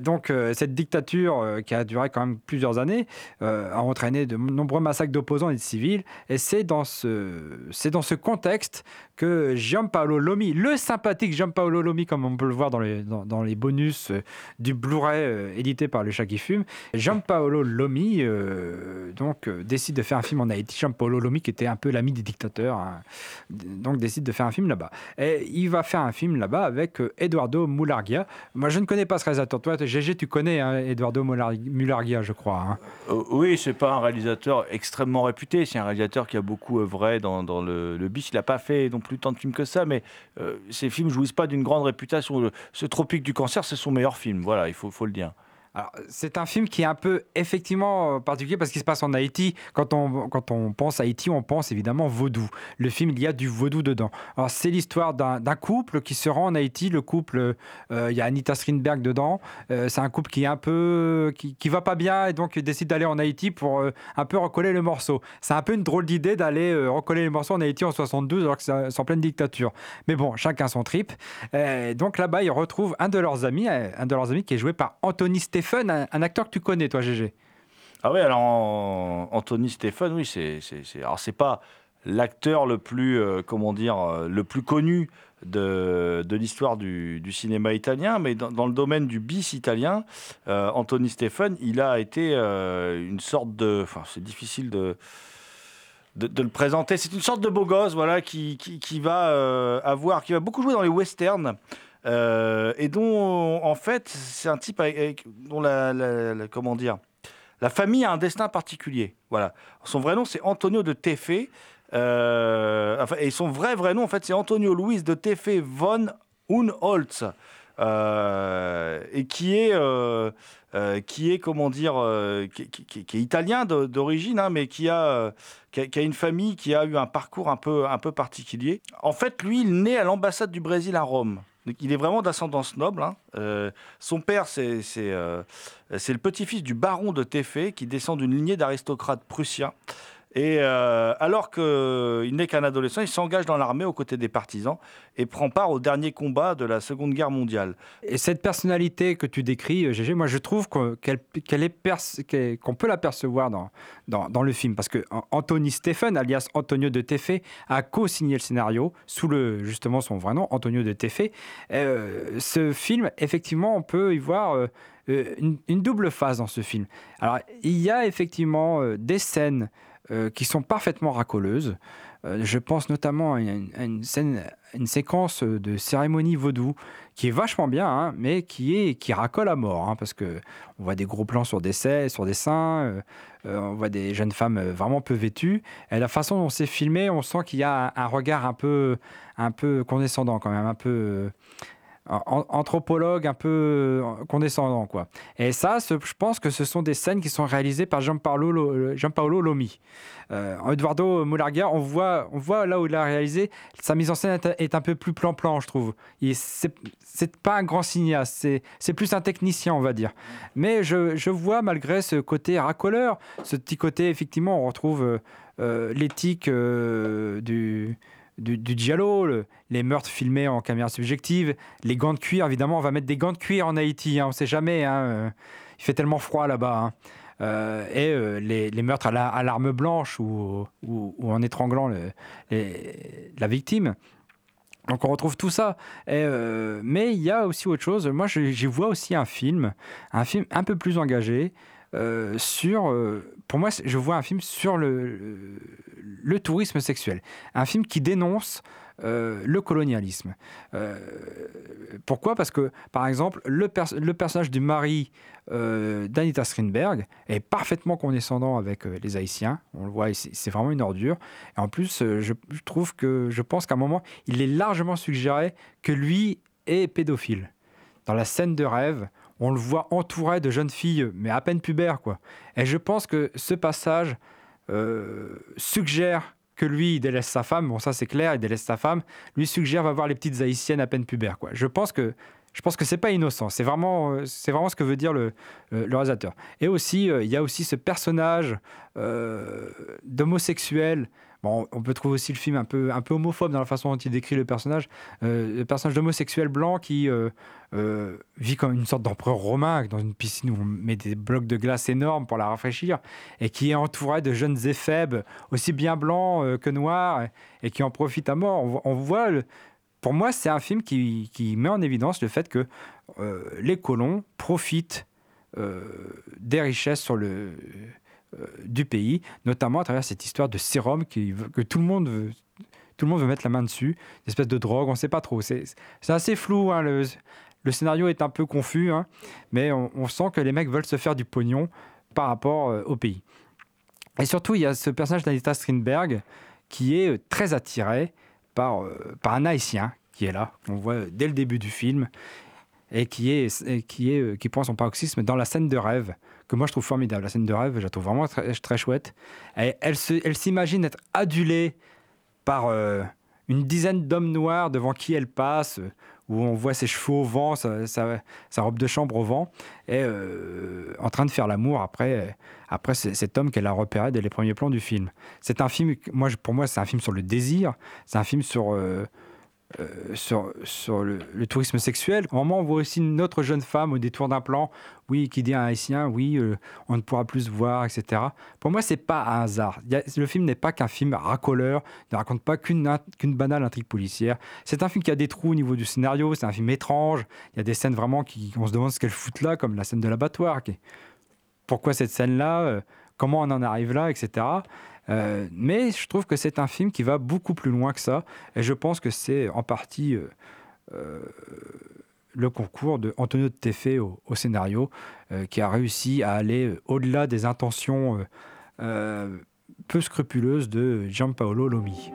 donc, cette dictature, qui a duré quand même plusieurs années, a entraîné de nombreux massacres d'opposants et de civils. Et c'est dans ce contexte que Gianpaolo Lomi, le sympathique Gianpaolo Lomi, comme on peut le voir dans les, dans, les bonus du Blu-ray édité par Le Chat qui fume, Gianpaolo Lomi euh, donc, euh, décide de faire un film en Haïti. Jean-Paul Lomi, qui était un peu l'ami des dictateurs, hein, donc décide de faire un film là-bas. Et il va faire un film là-bas avec euh, Eduardo Mulargia. Moi, je ne connais pas ce réalisateur. Toi, GG, tu connais hein, Eduardo Mulargia, je crois. Hein. oui, c'est pas un réalisateur extrêmement réputé. C'est un réalisateur qui a beaucoup œuvré dans, dans le, le bis. Il n'a pas fait non plus tant de films que ça, mais ses films jouissent pas d'une grande réputation. Ce Tropique du cancer, c'est son meilleur film. Voilà, il faut le dire. C'est un film qui est un peu effectivement euh, particulier parce qu'il se passe en Haïti. Quand on, quand on pense Haïti, on pense évidemment vaudou. Le film, il y a du vaudou dedans. Alors, c'est l'histoire d'un couple qui se rend en Haïti. Le couple, euh, il y a Anita Strindberg dedans. Euh, c'est un couple qui est un peu. qui, qui va pas bien et donc décide d'aller en Haïti pour un peu recoller le morceau. C'est un peu une drôle d'idée d'aller recoller les morceaux en Haïti en 72 alors que c'est en pleine dictature. Mais bon, chacun son trip. donc là-bas, ils retrouvent un de leurs amis, un de leurs amis qui est joué par Anthony Stéphane un, acteur que tu connais, toi, GG. Ah oui, alors Anthony Stephen, oui, c'est, alors c'est pas l'acteur le plus, euh, comment dire, euh, le plus connu de, de l'histoire du, cinéma italien, mais dans, le domaine du bis italien, euh, Anthony Stephen, il a été une sorte de, enfin, c'est difficile de, de, le présenter. C'est une sorte de beau gosse, voilà, qui, qui va avoir, qui va beaucoup jouer dans les westerns. Euh, et dont, en fait, c'est un type dont la, comment dire, la famille a un destin particulier. Voilà. Son vrai nom, c'est Antonio de Tefe. Euh, et son vrai vrai nom, en fait, c'est Antonio Luis de Tefe von Unholz. Euh, et qui est, qui est, comment dire, qui, est italien d'origine, hein, mais qui a, qui a, une famille qui a eu un parcours un peu, un peu particulier. En fait, lui, il naît à l'ambassade du Brésil à Rome il est vraiment d'ascendance noble. Hein. Euh, son père, euh, c'est le petit-fils du baron de Téfé, qui descend d'une lignée d'aristocrates prussiens. Et euh, alors qu'il n'est qu'un adolescent, il s'engage dans l'armée aux côtés des partisans et prend part au dernier combat de la Seconde Guerre mondiale. Et cette personnalité que tu décris, Gégé, moi je trouve qu'on peut l'apercevoir dans, dans, le film. Parce que Anthony Stephen, alias Antonio de Tefe, a co-signé le scénario sous le, justement son vrai nom, Antonio de Tefe. Euh, ce film, effectivement, on peut y voir. Euh, une, double phase dans ce film. Alors, il y a effectivement des scènes euh, qui sont parfaitement racoleuses. Euh, je pense notamment à une, séquence de cérémonie vaudou qui est vachement bien, hein, mais qui est qui racole à mort, hein, parce que on voit des gros plans sur des sur des seins, euh, on voit des jeunes femmes vraiment peu vêtues. Et la façon dont c'est filmé, on sent qu'il y a un, regard un peu un peu condescendant quand même, un peu anthropologue un peu euh, condescendant quoi. Et ça, je pense que ce sont des scènes qui sont réalisées par Gianpaolo, Gianpaolo Lomi. Euh, Eduardo Mularga, on voit, on voit là où il a réalisé, sa mise en scène est un peu plus plan-plan, je trouve. C'est pas un grand cinéaste, c'est plus un technicien, on va dire. Mais je, vois malgré ce côté racoleur, ce petit côté, effectivement, on retrouve euh, l'éthique du du, du les meurtres filmés en caméra subjective, les gants de cuir. Évidemment, on va mettre des gants de cuir en Haïti, hein, on ne sait jamais. Hein, euh, il fait tellement froid là-bas. Hein. Euh, et euh, les, meurtres à l'arme blanche ou, en étranglant la victime. Donc on retrouve tout ça. mais il y a aussi autre chose. Moi, j'y vois aussi un film, un film un peu plus engagé, euh, sur. Euh, pour moi, je vois un film sur le, tourisme sexuel. Un film qui dénonce euh, le colonialisme. pourquoi? Parce que, par exemple, le, le personnage du mari d'Anita Strindberg est parfaitement condescendant avec les Haïtiens. On le voit, c'est vraiment une ordure. Et en plus, je, trouve que, je pense qu'à un moment, il est largement suggéré que lui est pédophile. Dans la scène de rêve, on le voit entouré de jeunes filles, mais à peine pubères, quoi. Et je pense que ce passage euh, suggère que lui, il délaisse sa femme. Bon, ça c'est clair, il délaisse sa femme. Lui suggère va voir les petites haïtiennes à peine pubères, quoi. Je pense que je pense que c'est pas innocent. C'est vraiment, euh, c'est vraiment ce que veut dire le, le, réalisateur. Et aussi, euh, il y a aussi ce personnage d'homosexuel Bon, on peut trouver aussi le film un peu, un peu homophobe dans la façon dont il décrit le personnage. Euh, le personnage d'homosexuel blanc qui euh, euh, vit comme une sorte d'empereur romain dans une piscine où on met des blocs de glace énormes pour la rafraîchir et qui est entouré de jeunes éphèbes aussi bien blancs que noirs et, qui en profitent à mort. On, voit, pour moi, c'est un film qui, qui, met en évidence le fait que les colons profitent des richesses sur le du pays, notamment à travers cette histoire de sérum que tout le monde veut, tout le monde veut mettre la main dessus, une espèce de drogue, on ne sait pas trop. C'est assez flou, hein, le, le, scénario est un peu confus, hein, mais on, sent que les mecs veulent se faire du pognon par rapport euh, au pays. Et surtout, il y a ce personnage d'Anita Strindberg qui est euh, très attiré par, par un haïtien qui est là, on voit dès le début du film. et qui, est, qui, est, qui prend son paroxysme dans la scène de rêve, que moi je trouve formidable. La scène de rêve, je la trouve vraiment très, très chouette. Et elle, elle s'imagine être adulée par euh, une dizaine d'hommes noirs devant qui elle passe, où on voit ses cheveux au vent, sa, sa, robe de chambre au vent, et euh, en train de faire l'amour après, après cet homme qu'elle a repéré dès les premiers plans du film. C'est un film, moi, pour moi, c'est un film sur le désir, c'est un film sur... Euh, euh, sur, sur le, tourisme sexuel. Au moment, on voit aussi une autre jeune femme au détour d'un plan, oui, qui dit à un haïtien, oui, euh, on ne pourra plus se voir, etc. Pour moi, c'est pas un hasard. le film n'est pas qu'un film racoleur, ne raconte pas qu'une qu'une banale intrigue policière. C'est un film qui a des trous au niveau du scénario, c'est un film étrange. Il y a des scènes vraiment qui, on se demande ce qu'elles foutent là, comme la scène de l'abattoir. Pourquoi cette scène-là euh, Comment on en arrive là, etc. Euh, mais je trouve que c'est un film qui va beaucoup plus loin que ça. Et je pense que c'est en partie euh, euh, le concours de Antonio de au, scénario qui a réussi à aller au-delà des intentions peu scrupuleuses de Gianpaolo Lomi.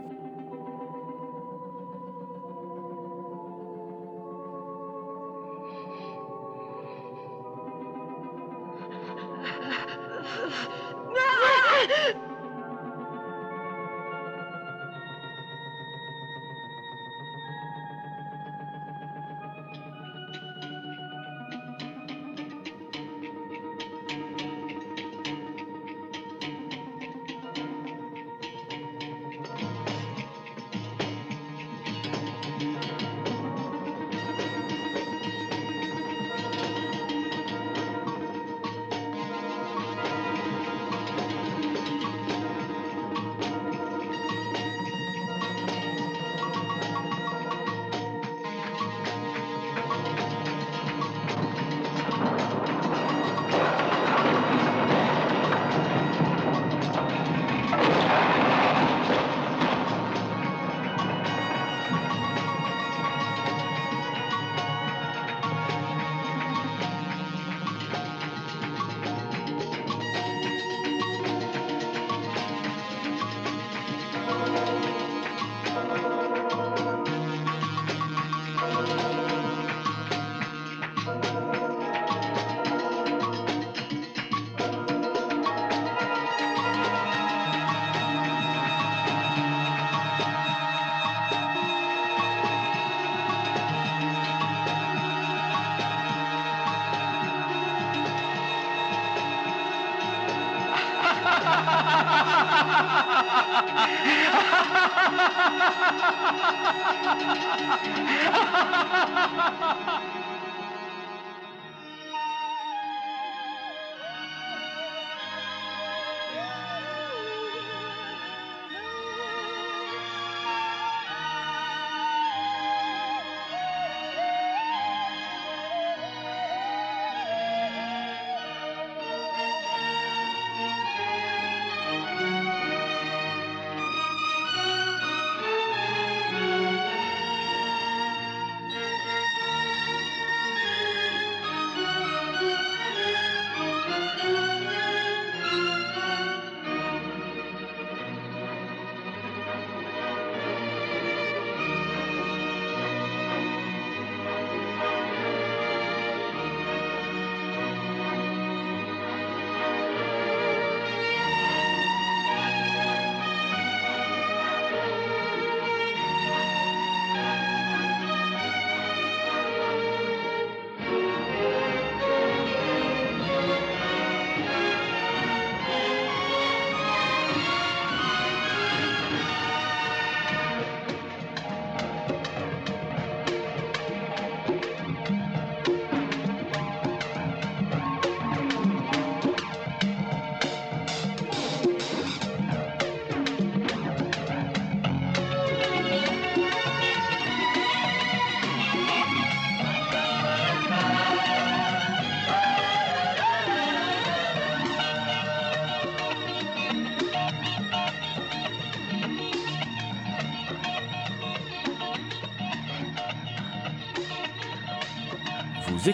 Ha ha ha!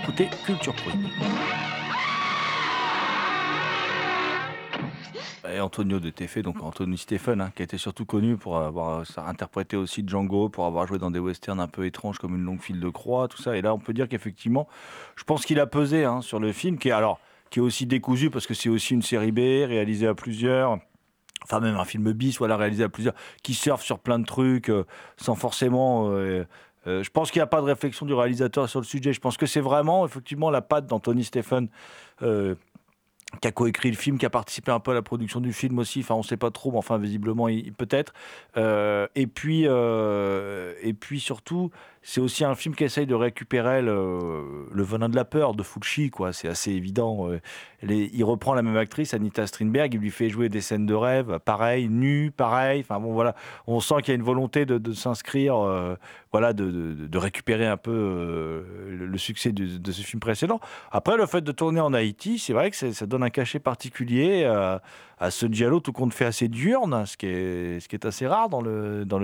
Écoutez Culture et Antonio de Tefe, donc Anthony Stephen, hein, qui a été surtout connu pour avoir interprété aussi Django, pour avoir joué dans des westerns un peu étranges comme Une longue file de croix, tout ça. Et là, on peut dire qu'effectivement, je pense qu'il a pesé hein, sur le film, qui est aussi décousu parce que c'est aussi une série B réalisée à plusieurs enfin même un film bis, voilà, réalisé à plusieurs, qui surfe sur plein de trucs, euh, sans forcément... Euh, euh, je pense qu'il n'y a pas de réflexion du réalisateur sur le sujet. Je pense que c'est vraiment, effectivement, la patte d'Anthony Stephen qui a coécrit le film, qui a participé un peu à la production du film aussi. Enfin, on ne sait pas trop, mais enfin, visiblement, peut-être. et puis, et puis surtout, c'est aussi un film qui essaye de récupérer le, venin de la peur de Fulci, quoi. C'est assez évident. Il reprend la même actrice, Anita Strindberg, il lui fait jouer des scènes de rêve, pareil, nu, pareil. Enfin bon, voilà, on sent qu'il y a une volonté de, s'inscrire, euh, voilà, de, récupérer un peu euh, le, succès de, ce film précédent. Après, le fait de tourner en Haïti, c'est vrai que ça donne un cachet particulier à ce Giallo, tout compte fait assez diurne, ce qui est, ce qui est assez rare dans le, dans.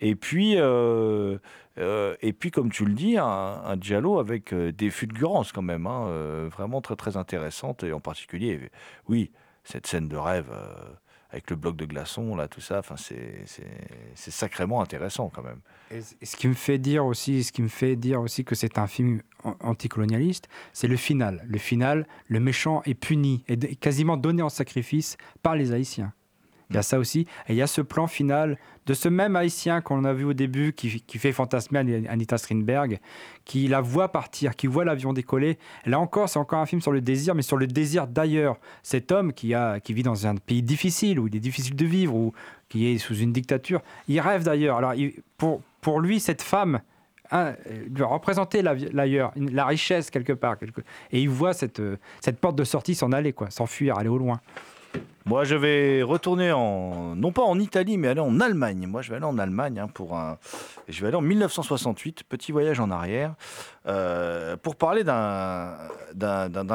Et puis, euh, euh, et puis, comme tu le dis, un, un Giallo avec euh, des fulgurances quand même, hein, vraiment très très intéressantes. Et en particulier, oui, cette scène de rêve avec le bloc de glaçons, là, tout ça, c'est sacrément intéressant quand même. Ce qui me fait dire aussi, ce qui me fait dire aussi que c'est un film anticolonialiste, c'est le final. Le final, le méchant est puni, et quasiment donné en sacrifice par les Haïtiens. Il y a ça aussi. Et il y a ce plan final de ce même haïtien qu'on a vu au début, qui, fait fantasmer Anita Strindberg, qui la voit partir, qui voit l'avion décoller. Là encore, c'est encore un film sur le désir, mais sur le désir d'ailleurs. Cet homme qui, a, qui vit dans un pays difficile, où il est difficile de vivre, ou qui est sous une dictature, il rêve d'ailleurs. Alors, pour, pour lui, cette femme, hein, doit représenter l'ailleurs, la, richesse quelque part. Et il voit cette, cette porte de sortie s'en aller, quoi, s'enfuir, aller au loin. Moi, je vais retourner en, non pas en Italie, mais aller en Allemagne. Moi, je vais aller en Allemagne hein, pour un. Je vais aller en 1968, petit voyage en arrière, euh, pour parler d'un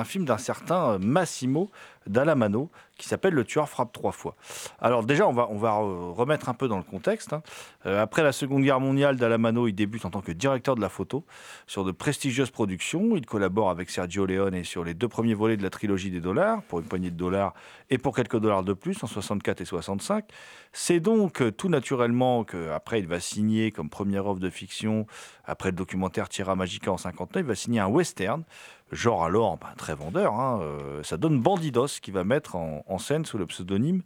film d'un certain Massimo d'Alamano qui s'appelle Le tueur frappe trois fois. Alors déjà, on va, on va remettre un peu dans le contexte. Hein. Euh, après la Seconde Guerre mondiale, D'Alamano, il débute en tant que directeur de la photo sur de prestigieuses productions. Il collabore avec Sergio Leone sur les deux premiers volets de la trilogie des dollars, pour une poignée de dollars et pour quelques dollars de plus, en 64 et 65. C'est donc euh, tout naturellement qu'après, il va signer comme première offre de fiction, après le documentaire Tierra Magica en 59, il va signer un western genre alors ben, très vendeur, hein, euh, ça donne Bandidos qui va mettre en, scène sous le pseudonyme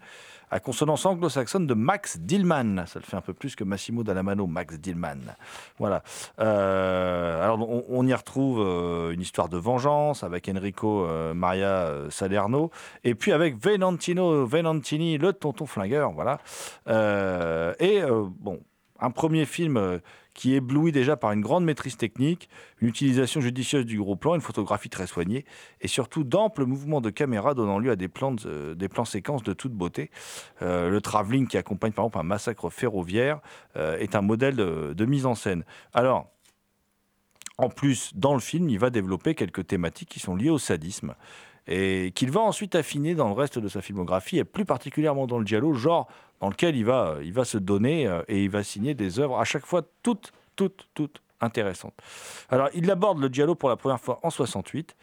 à consonance anglo-saxonne de Max Dillman. Ça le fait un peu plus que Massimo Dallamano, Max Dillman. Voilà. Euh, alors on, y retrouve euh, une histoire de vengeance avec Enrico Maria Salerno et puis avec Venantino Venantini, le tonton flingueur. Voilà. et bon, un premier film qui éblouit déjà par une grande maîtrise technique, une utilisation judicieuse du gros plan, une photographie très soignée, et surtout d'amples mouvements de caméra donnant lieu à des plans, séquences de toute beauté. Euh, le travelling qui accompagne par exemple un massacre ferroviaire euh, est un modèle de, mise en scène. Alors, en plus, dans le film, il va développer quelques thématiques qui sont liées au sadisme et qu'il va ensuite affiner dans le reste de sa filmographie, et plus particulièrement dans le giallo, genre dans lequel il va, il va se donner euh, et il va signer des œuvres à chaque fois toutes, toutes, toutes intéressantes. Alors, il aborde le giallo pour la première fois en 68.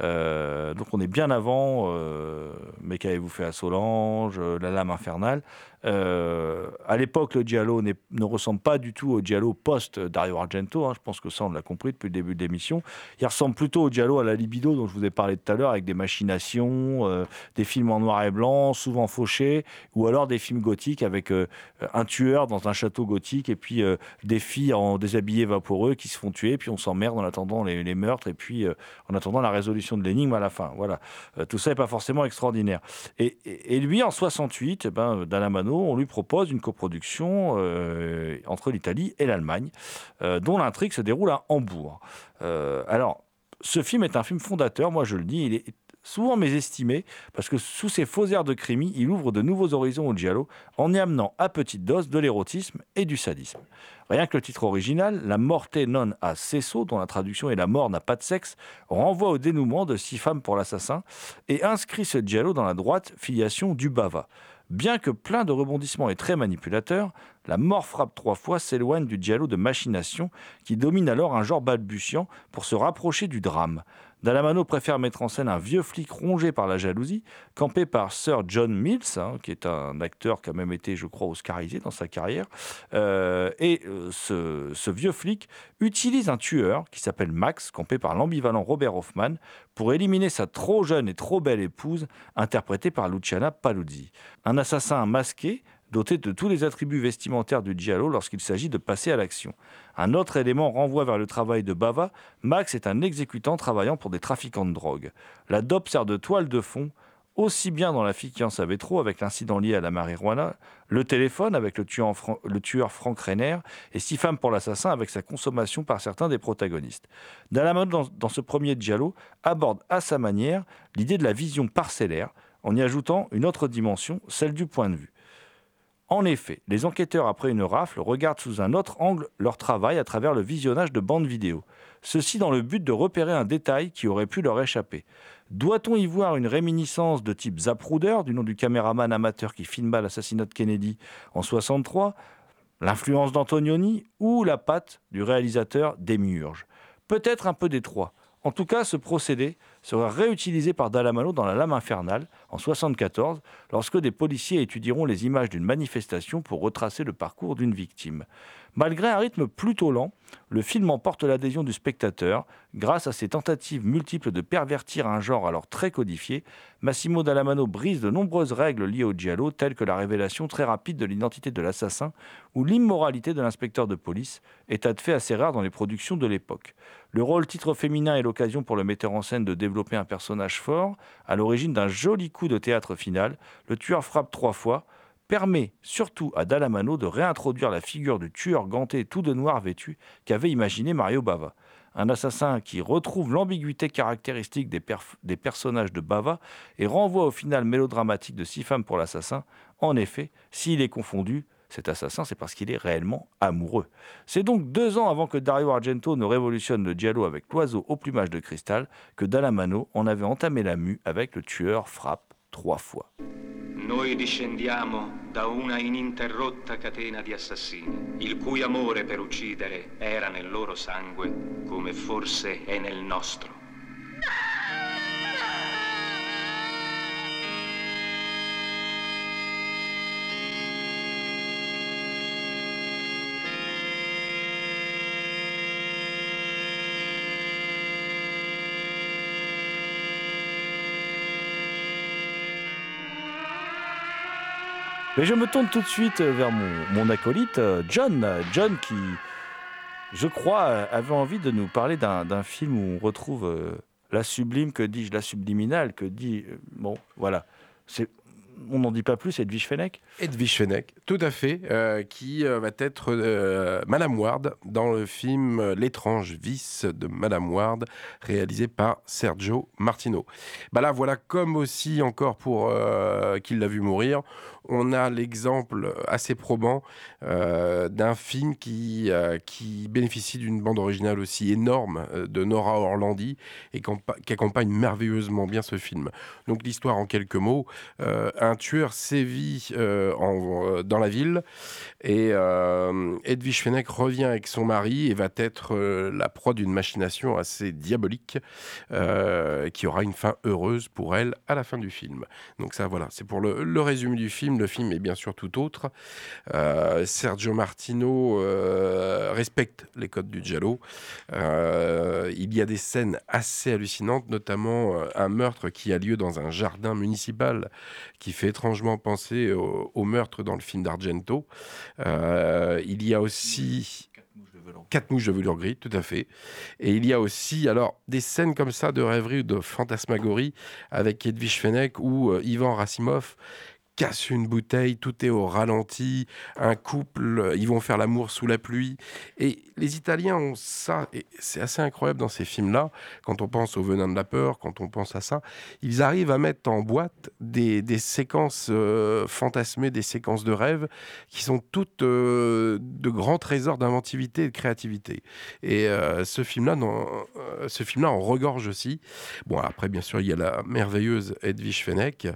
Euh, donc on est bien avant euh, Mais qu'avez-vous fait à Solange, La lame infernale. Euh, à l'époque, le Giallo ne ressemble pas du tout au Giallo post Dario Argento. Hein. je pense que ça, on l'a compris depuis le début de l'émission. Il ressemble plutôt au Giallo à la libido dont je vous ai parlé tout à l'heure, avec des machinations, euh, des films en noir et blanc, souvent fauchés, ou alors des films gothiques avec euh, un tueur dans un château gothique et puis des filles en déshabillés vaporeux qui se font tuer, puis on s'emmerde en attendant les, meurtres et puis en attendant la résolution de l'énigme à la fin. Voilà. tout ça n'est pas forcément extraordinaire. Et, lui, en 68, eh ben, on lui propose une coproduction euh, entre l'Italie et l'Allemagne, euh, dont l'intrigue se déroule à Hambourg. Euh, alors, ce film est un film fondateur, moi je le dis, il est souvent mésestimé, parce que sous ses faux airs de crimi, il ouvre de nouveaux horizons au giallo, en y amenant à petite dose de l'érotisme et du sadisme. Rien que le titre original, La morte non a sesso, dont la traduction est La mort n'a pas de sexe, renvoie au dénouement de six femmes pour l'assassin, et inscrit ce giallo dans la droite filiation du Bava. Bien que plein de rebondissements et très manipulateur, la mort frappe trois fois s'éloigne du dialogue de machination qui domine alors un genre balbutiant pour se rapprocher du drame. Dallamano préfère mettre en scène un vieux flic rongé par la jalousie, campé par Sir John Mills, hein, qui est un acteur qui a même été, je crois, oscarisé dans sa carrière. Euh, et euh, ce, vieux flic utilise un tueur qui s'appelle Max, campé par l'ambivalent Robert Hoffman, pour éliminer sa trop jeune et trop belle épouse, interprétée par Luciana Paluzzi. Un assassin masqué doté de tous les attributs vestimentaires du giallo lorsqu'il s'agit de passer à l'action. Un autre élément renvoie vers le travail de Bava. Max est un exécutant travaillant pour des trafiquants de drogue. La dope sert de toile de fond aussi bien dans La fille qui en savait trop avec l'incident lié à la marijuana, le téléphone avec le tueur, Frank Renner et Six femmes pour l'assassin avec sa consommation par certains des protagonistes. Dalamon, dans, dans ce premier giallo, aborde à sa manière l'idée de la vision parcellaire en y ajoutant une autre dimension, celle du point de vue. En effet, les enquêteurs, après une rafle, regardent sous un autre angle leur travail à travers le visionnage de bandes vidéo. Ceci dans le but de repérer un détail qui aurait pu leur échapper. Doit-on y voir une réminiscence de type Zapruder, du nom du caméraman amateur qui filma l'assassinat de Kennedy en 63, l'influence d'Antonioni ou la patte du réalisateur Demiurge Peut-être un peu des. En tout cas, ce procédé sera réutilisé par Dallamano dans La Lame infernale en 1974, lorsque des policiers étudieront les images d'une manifestation pour retracer le parcours d'une victime. Malgré un rythme plutôt lent, le film emporte l'adhésion du spectateur grâce à ses tentatives multiples de pervertir un genre alors très codifié. Massimo Dallamano brise de nombreuses règles liées au giallo, telles que la révélation très rapide de l'identité de l'assassin ou l'immoralité de l'inspecteur de police, état de fait assez rare dans les productions de l'époque. Le rôle titre féminin est l'occasion pour le metteur en scène de développer un personnage fort, à l'origine d'un joli coup de théâtre final. Le tueur frappe trois fois permet surtout à Dallamano de réintroduire la figure du tueur ganté tout de noir vêtu qu'avait imaginé Mario Bava. Un assassin qui retrouve l'ambiguïté caractéristique des, des, personnages de Bava et renvoie au final mélodramatique de Six femmes pour l'assassin. En effet, s'il est confondu, cet assassin, c'est parce qu'il est réellement amoureux. C'est donc deux ans avant que Dario Argento ne révolutionne le giallo avec l'oiseau au plumage de cristal que Dallamano en avait entamé la mue avec le tueur frappe trois fois. Noi discendiamo da una ininterrotta catena di assassini, il cui amore per uccidere era nel loro sangue, come forse è nel nostro. Mais je me tourne tout de suite vers mon, acolyte, euh, John. John qui, je crois, avait envie de nous parler d'un film où on retrouve euh, la sublime, que dis-je, la subliminale, que dit... Euh, bon, voilà. C'est on n'en dit pas plus, Edwige Fenech Edwige Fenech, tout à fait, euh, qui euh, va être euh, Madame Ward dans le film L'étrange vice de Madame Ward, réalisé par Sergio Martino. Bah là, voilà, comme aussi encore pour Qu'il l'a vu mourir, on a l'exemple assez probant d'un film qui, qui bénéficie d'une bande originale aussi énorme de Nora Orlandi et qui accompagne merveilleusement bien ce film. Donc l'histoire en quelques mots, un tueur sévit euh, euh, dans la ville et euh, Edwige Fenech revient avec son mari et va être la proie d'une machination assez diabolique qui aura une fin heureuse pour elle à la fin du film. Donc ça voilà, c'est pour le, résumé du film. Le film est bien sûr tout autre. Sergio Martino respecte les codes du giallo. il y a des scènes assez hallucinantes, notamment un meurtre qui a lieu dans un jardin municipal qui fait étrangement penser au, meurtre dans le film d'Argento. Euh, il y a aussi Quatre mouches de velours gris, tout à fait. Et il y a aussi alors des scènes comme ça de rêverie ou de fantasmagorie avec Edwige Fenech ou euh, Ivan Rassimov casse une bouteille, tout est au ralenti, un couple, ils vont faire l'amour sous la pluie. Et les Italiens ont ça, et c'est assez incroyable dans ces films-là, quand on pense au Venin de la peur, quand on pense à ça, ils arrivent à mettre en boîte des, séquences euh, fantasmées, des séquences de rêves, qui sont toutes euh, de grands trésors d'inventivité et de créativité. Et euh, ce film-là, ce film-là en regorge aussi. Bon, après, bien sûr, il y a la merveilleuse Edwige Fenech,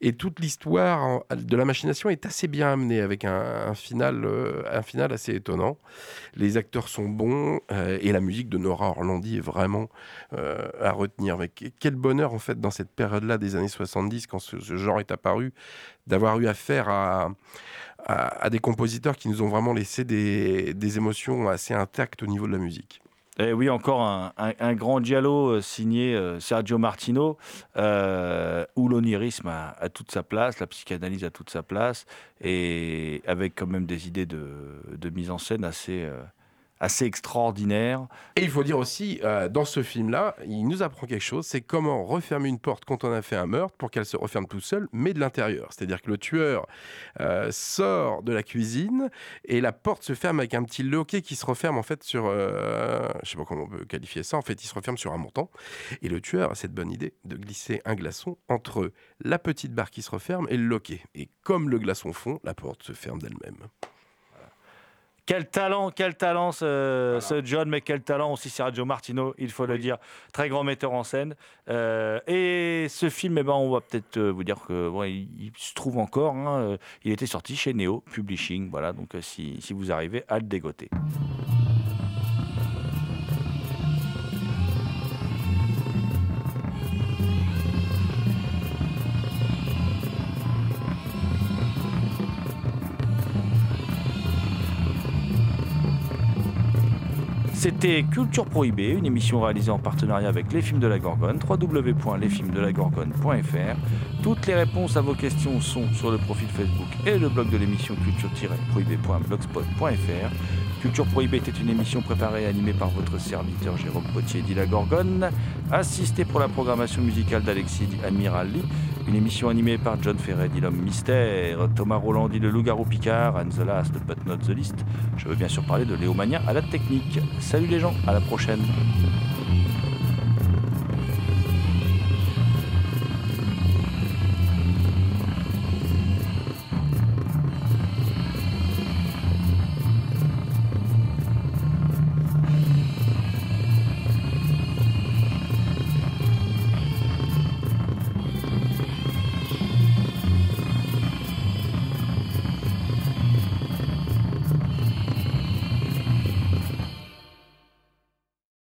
et toute l'histoire de la machination est assez bien amené avec un, final, un final assez étonnant. Les acteurs sont bons et la musique de Nora Orlandi est vraiment à retenir. Mais quel bonheur en fait dans cette période-là des années 70 quand ce, genre est apparu d'avoir eu affaire à, des compositeurs qui nous ont vraiment laissé des émotions assez intactes au niveau de la musique. Et oui, encore un, grand dialogue euh, signé euh, Sergio Martino, euh, où l'onirisme a, toute sa place, la psychanalyse a toute sa place, et avec quand même des idées de, mise en scène assez, assez extraordinaire. Et il faut dire aussi, euh, dans ce film-là, il nous apprend quelque chose, c'est comment refermer une porte quand on a fait un meurtre pour qu'elle se referme tout seule, mais de l'intérieur. C'est-à-dire que le tueur euh, sort de la cuisine et la porte se ferme avec un petit loquet qui se referme en fait sur, euh, je sais pas comment on peut qualifier ça, en fait il se referme sur un montant. Et le tueur a cette bonne idée de glisser un glaçon entre la petite barre qui se referme et le loquet. Et comme le glaçon fond, la porte se ferme d'elle-même. Quel talent, quel talent ce, John, mais quel talent aussi Sergio Martino, il faut le dire. Très grand metteur en scène. Euh, et ce film, eh ben, on va peut-être euh, vous dire que il, se trouve encore. Hein, euh, il était sorti chez Neo Publishing. Voilà, donc si, si vous arrivez à le dégoter. C'était Culture Prohibée, une émission réalisée en partenariat avec Les Films de la Gorgone, www.lesfilmsdelagorgone.fr. Toutes les réponses à vos questions sont sur le profil Facebook et le blog de l'émission culture-prohibée.blogspot.fr. Culture Prohibée était une émission préparée et animée par votre serviteur Jérôme Potier dit la Gorgone, assisté pour la programmation musicale d'Alexis Admirali, une émission animée par John Ferret, dit l'homme mystère, Thomas Roland dit le loup-garou Picard, and the last but not the least. Je veux bien sûr parler de Léo Mania à la technique. Salut les gens, à la prochaine.